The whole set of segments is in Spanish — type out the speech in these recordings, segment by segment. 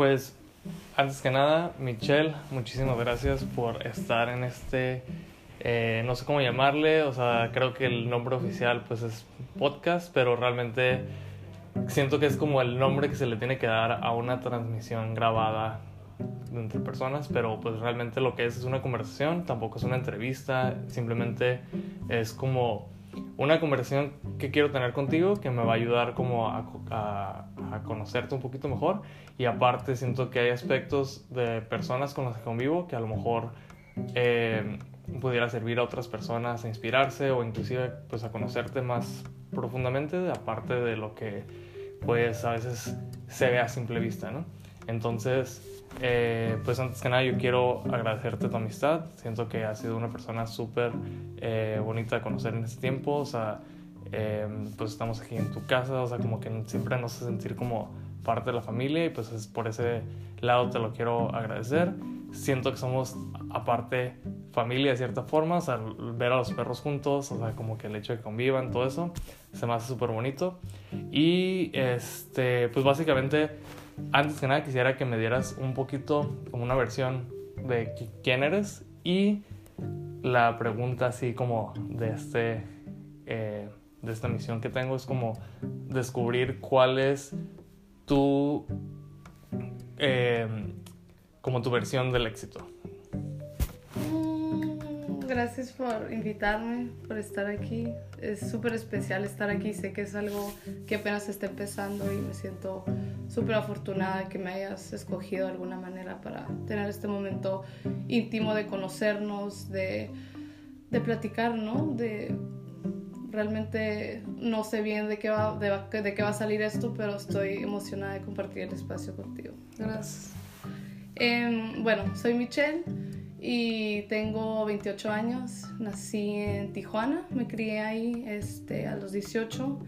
Pues antes que nada, Michelle, muchísimas gracias por estar en este, eh, no sé cómo llamarle, o sea, creo que el nombre oficial pues es podcast, pero realmente siento que es como el nombre que se le tiene que dar a una transmisión grabada entre personas, pero pues realmente lo que es es una conversación, tampoco es una entrevista, simplemente es como una conversación que quiero tener contigo que me va a ayudar como a, a, conocerte un poquito mejor y aparte siento que hay aspectos de personas con las que convivo que a lo mejor eh, pudiera servir a otras personas a inspirarse o inclusive pues a conocerte más profundamente aparte de lo que pues a veces se ve a simple vista, ¿no? Entonces, eh, pues antes que nada yo quiero agradecerte tu amistad. Siento que has sido una persona súper eh, bonita de conocer en este tiempo. O sea, eh, pues estamos aquí en tu casa. O sea, como que siempre nos hace sentir como parte de la familia y pues es por ese lado te lo quiero agradecer. Siento que somos aparte familia de cierta forma, o sea, ver a los perros juntos, o sea, como que el hecho de que convivan, todo eso, se me hace súper bonito. Y este, pues básicamente antes que nada quisiera que me dieras un poquito como una versión de quién eres y la pregunta así como de este eh, de esta misión que tengo es como descubrir cuál es tu eh, como tu versión del éxito gracias por invitarme, por estar aquí. Es súper especial estar aquí. Sé que es algo que apenas está empezando y me siento súper afortunada que me hayas escogido de alguna manera para tener este momento íntimo de conocernos, de, de platicar, ¿no? De realmente no sé bien de qué, va, de, de qué va a salir esto, pero estoy emocionada de compartir el espacio contigo. Gracias. Em, bueno, soy Michelle y tengo 28 años, nací en Tijuana, me crié ahí este, a los 18,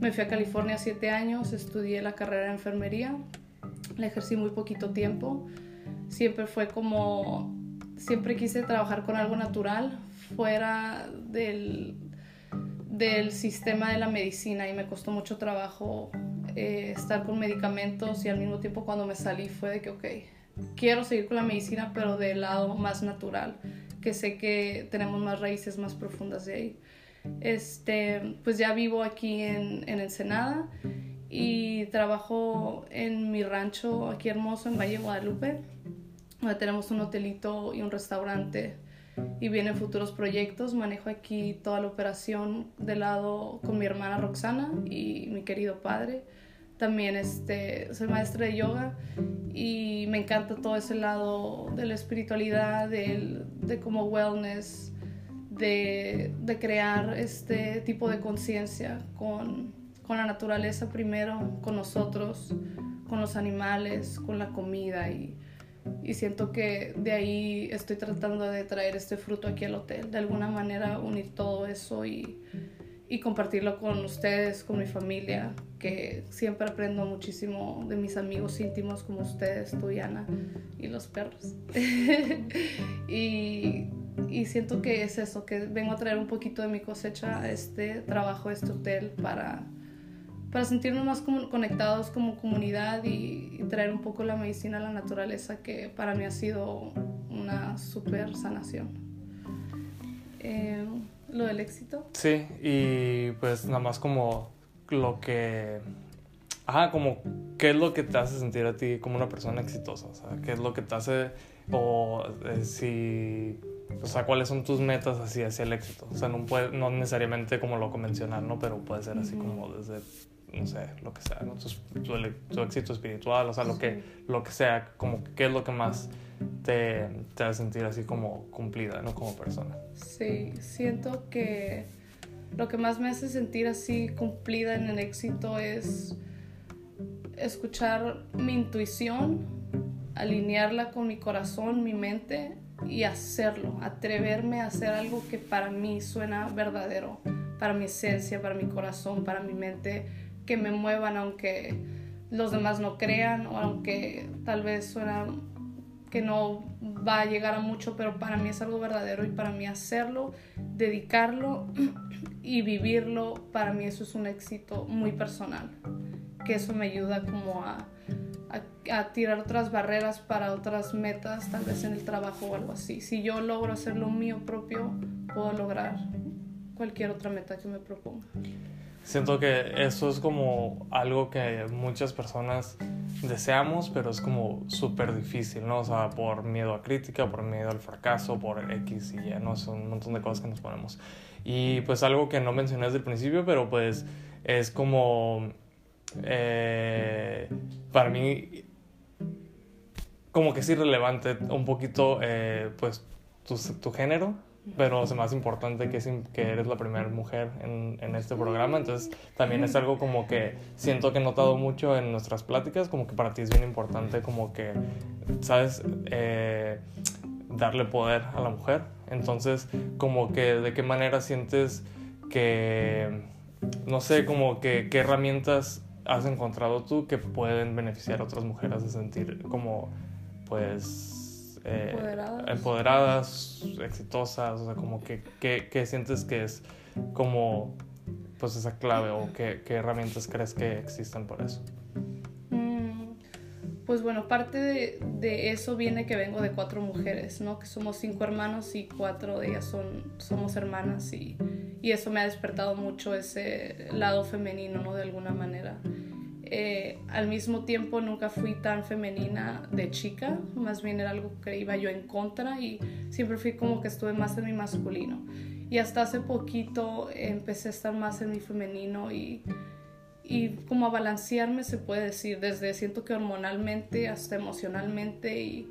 me fui a California 7 años, estudié la carrera de enfermería, la ejercí muy poquito tiempo, siempre fue como, siempre quise trabajar con algo natural, fuera del, del sistema de la medicina y me costó mucho trabajo eh, estar con medicamentos y al mismo tiempo cuando me salí fue de que, ok, quiero seguir con la medicina, pero del lado más natural, que sé que tenemos más raíces más profundas de ahí. Este, pues ya vivo aquí en, en Ensenada y trabajo en mi rancho aquí hermoso en Valle Guadalupe, donde tenemos un hotelito y un restaurante y vienen futuros proyectos. Manejo aquí toda la operación de lado con mi hermana Roxana y mi querido padre. También este, soy maestra de yoga y me encanta todo ese lado de la espiritualidad, de, de como wellness, de, de, crear este tipo de conciencia con, con la naturaleza primero, con nosotros, con los animales, con la comida y, y siento que de ahí estoy tratando de traer este fruto aquí al hotel, de alguna manera unir todo eso y y compartirlo con ustedes, con mi familia, que siempre aprendo muchísimo de mis amigos íntimos como ustedes, tú y Ana, y los perros. y, y, siento que es eso, que vengo a traer un poquito de mi cosecha a este trabajo, a este hotel, para, para sentirnos más conectados como comunidad y, traer un poco la medicina a la naturaleza, que para mí ha sido una super sanación. Eh, lo del éxito. Sí, y pues nada más como lo que... Ajá, como qué es lo que te hace sentir a ti como una persona exitosa, o sea, qué es lo que te hace, o eh, si, o sea, cuáles son tus metas así hacia el éxito, o sea, no, puede, no necesariamente como lo convencional, ¿no? Pero puede ser así como desde, no sé, lo que sea, ¿no? Tu, éxito espiritual, o sea, lo que, lo que sea, como qué es lo que más te, te hace sentir así como cumplida, ¿no? Como persona. Sí, siento que lo que más me hace sentir así cumplida en el éxito es escuchar mi intuición, alinearla con mi corazón, mi mente y hacerlo, atreverme a hacer algo que para mí suena verdadero, para mi esencia, para mi corazón, para mi mente, que me muevan aunque los demás no crean o aunque tal vez suena que no va a llegar a mucho, pero para mí es algo verdadero y para mí hacerlo, dedicarlo y vivirlo, para mí eso es un éxito muy personal, que eso me ayuda como a, a tirar otras barreras para otras metas, tal vez en el trabajo o algo así. Si yo logro hacer lo mío propio, puedo lograr cualquier otra meta que me proponga. Siento que eso es como algo que muchas personas deseamos, pero es como súper difícil, ¿no? O sea, por miedo a crítica, por miedo al fracaso, por X y Y, ¿no? Son un montón de cosas que nos ponemos. Y pues algo que no mencioné desde el principio, pero pues es como, eh, para mí, como que es irrelevante un poquito, eh, pues, tu, tu género pero es más importante que, que eres la primera mujer en, en, este programa, entonces también es algo como que siento que he notado mucho en nuestras pláticas, como que para ti es bien importante como que, ¿sabes? Eh, darle poder a la mujer, entonces como que de qué manera sientes que, no sé, como que qué herramientas has encontrado tú que pueden beneficiar a otras mujeres de sentir como, pues, eh, empoderadas. exitosas, o sea, como que, ¿qué sientes que es como pues esa clave o qué, qué herramientas crees que existen por eso? Mm, pues bueno, parte de, de, eso viene que vengo de cuatro mujeres, ¿no? Que somos cinco hermanos y cuatro de ellas son, somos hermanas y, y eso me ha despertado mucho ese lado femenino, ¿no? De alguna manera. Eh, al mismo tiempo nunca fui tan femenina de chica, más bien era algo que iba yo en contra y siempre fui como que estuve más en mi masculino. Y hasta hace poquito empecé a estar más en mi femenino y, y como a balancearme se puede decir, desde siento que hormonalmente hasta emocionalmente y,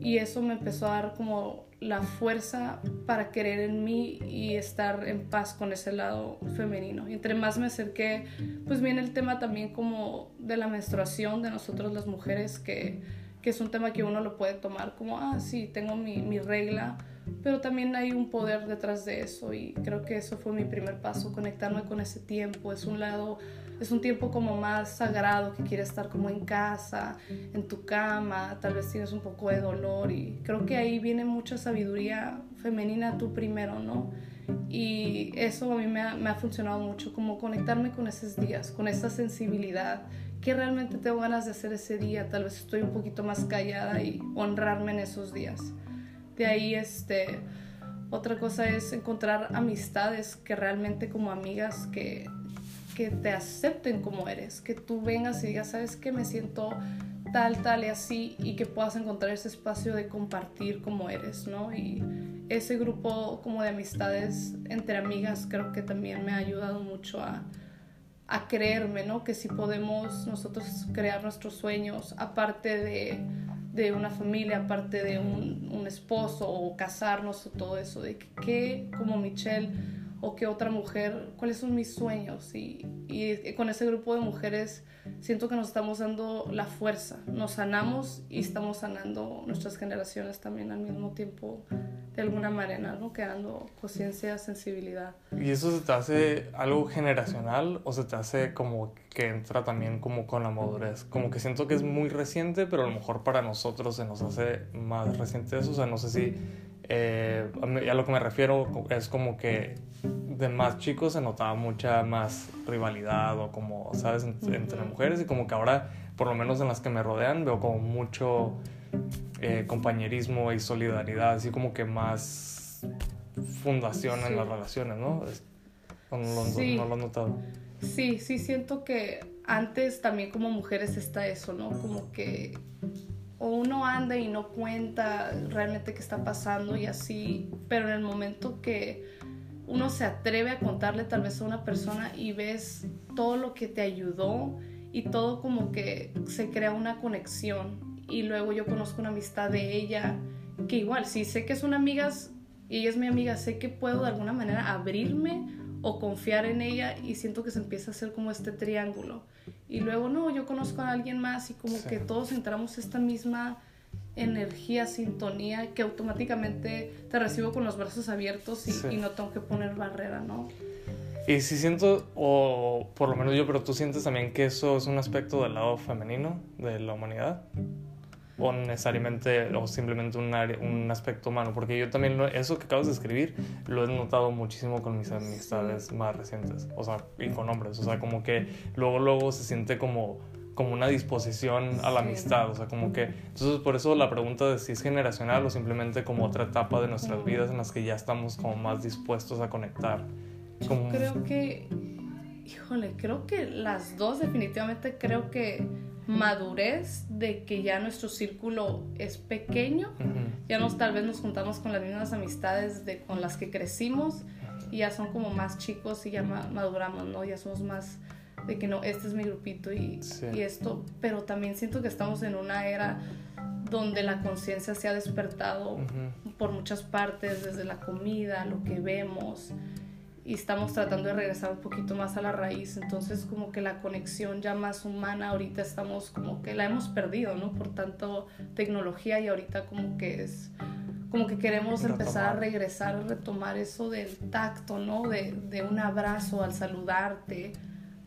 y eso me empezó a dar como la fuerza para querer en mí y estar en paz con ese lado femenino. Y entre más me acerqué, pues viene el tema también como de la menstruación de nosotros las mujeres, que, que es un tema que uno lo puede tomar como, ah, sí, tengo mi, mi regla, pero también hay un poder detrás de eso y creo que eso fue mi primer paso, conectarme con ese tiempo. Es un lado es un tiempo como más sagrado que quieres estar como en casa, en tu cama, tal vez tienes un poco de dolor y creo que ahí viene mucha sabiduría femenina tú primero, ¿no? Y eso a mí me ha, me ha funcionado mucho, como conectarme con esos días, con esa sensibilidad, que realmente tengo ganas de hacer ese día, tal vez estoy un poquito más callada y honrarme en esos días. De ahí, este, otra cosa es encontrar amistades que realmente como amigas que que te acepten como eres, que tú vengas y digas, sabes que me siento tal, tal y así, y que puedas encontrar ese espacio de compartir como eres, ¿no? Y ese grupo como de amistades entre amigas creo que también me ha ayudado mucho a, a creerme, ¿no? Que si podemos nosotros crear nuestros sueños, aparte de, de una familia, aparte de un, un, esposo o casarnos o todo eso, de que, que como Michelle o que otra mujer, cuáles son mis sueños. Y, y, con ese grupo de mujeres siento que nos estamos dando la fuerza, nos sanamos y estamos sanando nuestras generaciones también al mismo tiempo, de alguna manera, ¿no? Creando conciencia, sensibilidad. ¿Y eso se te hace algo generacional o se te hace como que entra también como con la madurez? Como que siento que es muy reciente, pero a lo mejor para nosotros se nos hace más reciente eso, o sea, no sé si eh, a lo que me refiero es como que de más chicos se notaba mucha más rivalidad o como, ¿sabes?, entre, mujeres y como que ahora, por lo menos en las que me rodean, veo como mucho eh, compañerismo y solidaridad, así como que más fundación en las relaciones, ¿no? ¿No lo, sí. ¿No lo has notado? Sí, sí, siento que antes también como mujeres está eso, ¿no? Como que o uno anda y no cuenta realmente qué está pasando y así, pero en el momento que uno se atreve a contarle tal vez a una persona y ves todo lo que te ayudó y todo como que se crea una conexión y luego yo conozco una amistad de ella que igual, si sé que es una amiga y ella es mi amiga, sé que puedo de alguna manera abrirme o confiar en ella y siento que se empieza a hacer como este triángulo. Y luego no, yo conozco a alguien más y como que todos entramos esta misma energía, sintonía, que automáticamente te recibo con los brazos abiertos y, y, no tengo que poner barrera, ¿no? Y si siento, o por lo menos yo, pero tú sientes también que eso es un aspecto del lado femenino de la humanidad o necesariamente o simplemente un, un aspecto humano, porque yo también eso que acabas de escribir lo he notado muchísimo con mis amistades más recientes, o sea, y con hombres, o sea, como que luego luego se siente como como una disposición a la amistad, o sea, como que, entonces por eso la pregunta de si es generacional o simplemente como otra etapa de nuestras vidas en las que ya estamos como más dispuestos a conectar. Yo creo que, híjole, creo que las dos definitivamente creo que madurez de que ya nuestro círculo es pequeño, ya nos tal vez nos juntamos con las mismas amistades de con las que crecimos y ya son como más chicos y ya maduramos, ¿no? Ya somos más de que no, este es mi grupito y, y esto, pero también siento que estamos en una era donde la conciencia se ha despertado por muchas partes, desde la comida, lo que vemos, y estamos tratando de regresar un poquito más a la raíz, entonces como que la conexión ya más humana ahorita estamos como que la hemos perdido, ¿no? Por tanto tecnología y ahorita como que es como que queremos empezar a regresar, a retomar eso del tacto, ¿no? De, de un abrazo al saludarte,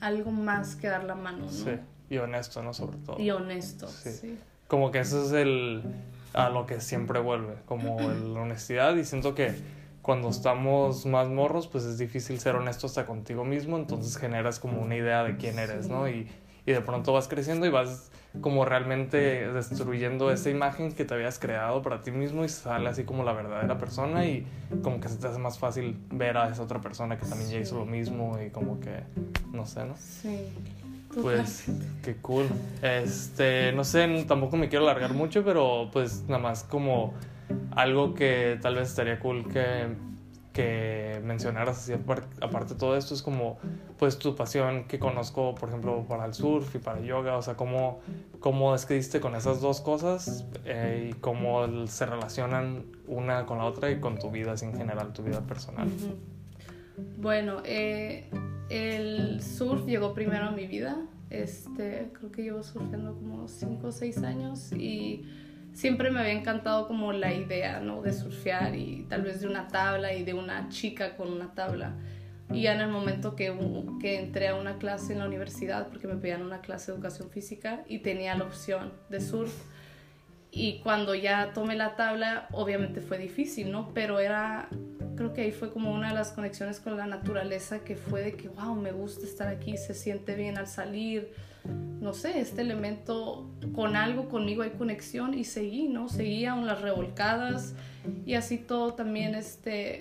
algo más que dar la mano, ¿no? Sí, y honesto, ¿no? Sobre todo. Y honesto, sí. Como que eso es el, a lo que siempre vuelve, como la honestidad y siento que cuando estamos más morros, pues es difícil ser honesto hasta contigo mismo, entonces generas como una idea de quién eres, ¿no? Y, y de pronto vas creciendo y vas como realmente destruyendo esa imagen que te habías creado para ti mismo y sale así como la verdadera persona y como que se te hace más fácil ver a esa otra persona que también ya hizo lo mismo y como que no sé, ¿no? Sí. Pues qué cool. Este, no sé, tampoco me quiero alargar mucho, pero pues nada más como algo que tal vez estaría cool que que mencionaras así aparte de todo esto es como pues tu pasión que conozco por ejemplo para el surf y para yoga o sea cómo cómo es con esas dos cosas eh, y cómo se relacionan una con la otra y con tu vida en general tu vida personal bueno eh, el surf llegó primero a mi vida. Este creo que llevo surfeando como 5 o 6 años y siempre me había encantado como la idea, ¿no? De surfear y tal vez de una tabla y de una chica con una tabla. Y ya en el momento que, que entré a una clase en la universidad, porque me pedían una clase de educación física y tenía la opción de surf, y cuando ya tomé la tabla, obviamente fue difícil, ¿no? Pero era, creo que ahí fue como una de las conexiones con la naturaleza que fue de que, wow, me gusta estar aquí, se siente bien al salir, no sé, este elemento con algo conmigo hay conexión y seguí, ¿no? Seguí aún las revolcadas y así todo también este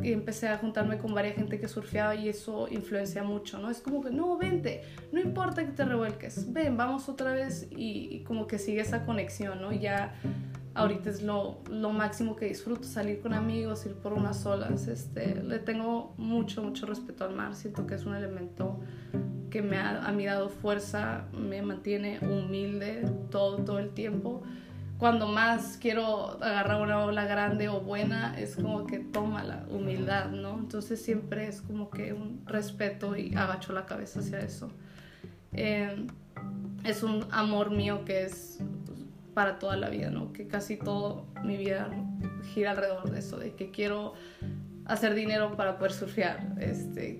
empecé a juntarme con varias gente que surfeaba y eso influencia mucho, ¿no? Es como que, no, vente, no importa que te revuelques, ven, vamos otra vez y, como que sigue esa conexión, ¿no? Ya ahorita es lo, lo, máximo que disfruto, salir con amigos, ir por unas olas, este, le tengo mucho, mucho respeto al mar, siento que es un elemento que me ha, a mí dado fuerza, me mantiene humilde todo, todo el tiempo. Cuando más quiero agarrar una ola grande o buena, es como que toma la humildad, ¿no? Entonces siempre es como que un respeto y agacho la cabeza hacia eso. Eh, es un amor mío que es para toda la vida, ¿no? Que casi todo mi vida gira alrededor de eso, de que quiero hacer dinero para poder surfear, este,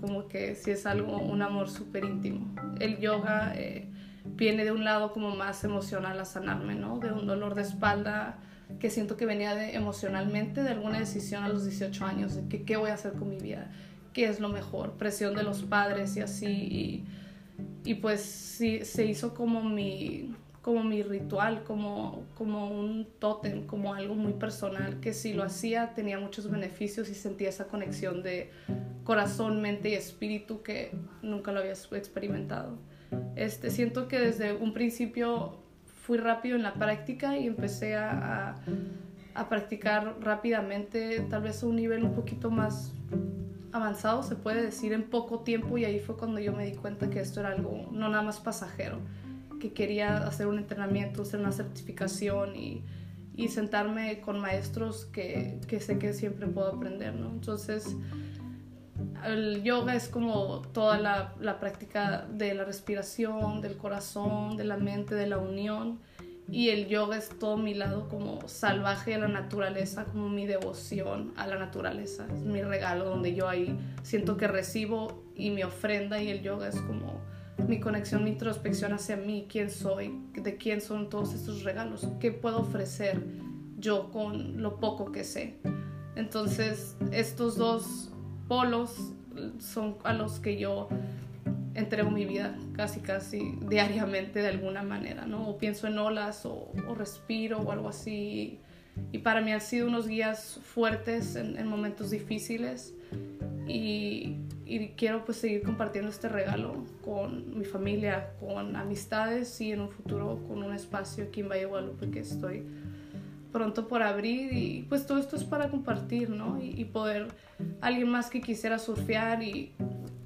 como que si es algo, un amor súper íntimo. El yoga eh, viene de un lado como más emocional a sanarme, ¿no? De un dolor de espalda que siento que venía de, emocionalmente de alguna decisión a los 18 años, de que qué voy a hacer con mi vida, qué es lo mejor, presión de los padres y así, y, y pues sí, se hizo como mi, como mi ritual, como, como un tótem, como algo muy personal, que si lo hacía tenía muchos beneficios y sentía esa conexión de corazón, mente y espíritu que nunca lo había experimentado. Este, siento que desde un principio fui rápido en la práctica y empecé a, a, practicar rápidamente, tal vez a un nivel un poquito más avanzado, se puede decir, en poco tiempo y ahí fue cuando yo me di cuenta que esto era algo no nada más pasajero que quería hacer un entrenamiento, hacer una certificación y, sentarme con maestros que, sé que siempre puedo aprender, ¿no? Entonces, el yoga es como toda la, práctica de la respiración, del corazón, de la mente, de la unión. Y el yoga es todo mi lado como salvaje a la naturaleza, como mi devoción a la naturaleza. Mi regalo donde yo ahí siento que recibo y mi ofrenda y el yoga es como mi conexión, mi introspección hacia mí, quién soy, de quién son todos estos regalos, qué puedo ofrecer yo con lo poco que sé. Entonces, estos dos polos son a los que yo entrego mi vida casi, casi diariamente de alguna manera, ¿no? O pienso en olas o, respiro o algo así. Y para mí han sido unos guías fuertes en, momentos difíciles y, y, quiero pues seguir compartiendo este regalo con mi familia, con amistades y en un futuro con un espacio aquí en Valle Guadalupe que estoy pronto por abrir y pues todo esto es para compartir, ¿no? Y, y poder alguien más que quisiera surfear y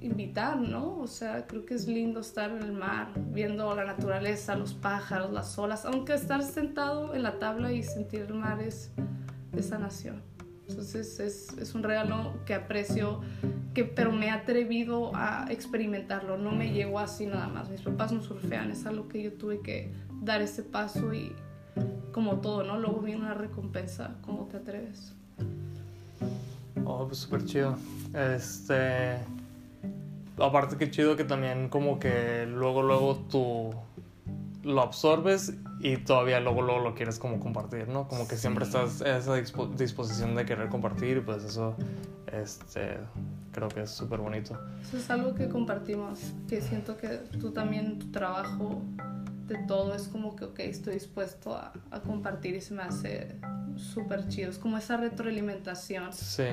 invitar, ¿no? O sea, creo que es lindo estar en el mar, viendo la naturaleza, los pájaros, las olas, aunque estar sentado en la tabla y sentir el mar es de sanación. Entonces es, es, un regalo que aprecio, que, pero me he atrevido a experimentarlo, no me llegó así nada más. Mis papás no surfean, es algo que yo tuve que dar ese paso y como todo, ¿no? Luego viene una recompensa, ¿cómo te atreves? Oh, pues súper chido. Este aparte que chido que también como que luego, luego tú lo absorbes y todavía luego, luego lo quieres como compartir, ¿no? Como que siempre estás en esa disposición de querer compartir y pues eso este, creo que es súper bonito. Eso es algo que compartimos, que siento que tú también, tu trabajo de todo es como que, ok, estoy dispuesto a, a compartir y se me hace súper chido. Es como esa retroalimentación. Sí.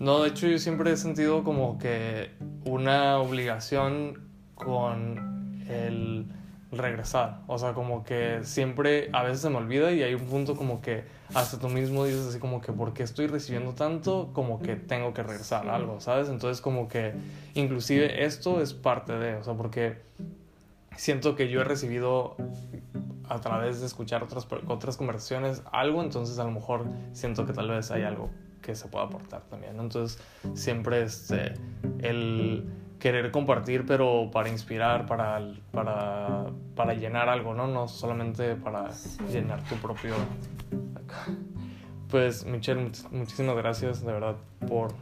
No, de hecho yo siempre he sentido como que una obligación con el regresar. O sea, como que siempre a veces se me olvida y hay un punto como que hasta tú mismo dices así como que porque estoy recibiendo tanto, como que tengo que regresar algo, ¿sabes? Entonces como que inclusive esto es parte de, o sea, porque siento que yo he recibido a través de escuchar otras, otras conversaciones algo, entonces a lo mejor siento que tal vez hay algo que se pueda aportar también. Entonces, siempre este, el querer compartir, pero para inspirar, para, para, para llenar algo, ¿no? No solamente para llenar tu propio... Pues, Michelle, muchísimas gracias, de verdad, por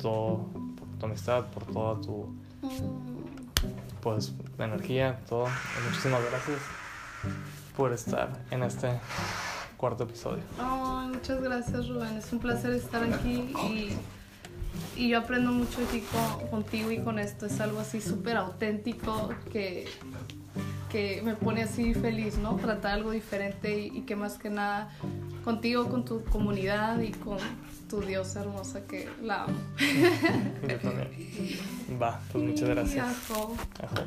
todo, por tu amistad, por toda tu... Pues, energía, todo. Muchísimas gracias por estar en este cuarto episodio. muchas gracias Rubén, es un placer estar aquí y, y yo aprendo mucho aquí contigo y con esto, es algo así súper auténtico que, que me pone así feliz, ¿no? Tratar algo diferente y, y, que más que nada contigo, con tu comunidad y con tu diosa hermosa que la amo. Yo también. Va, pues muchas gracias. Ajo. Ajo.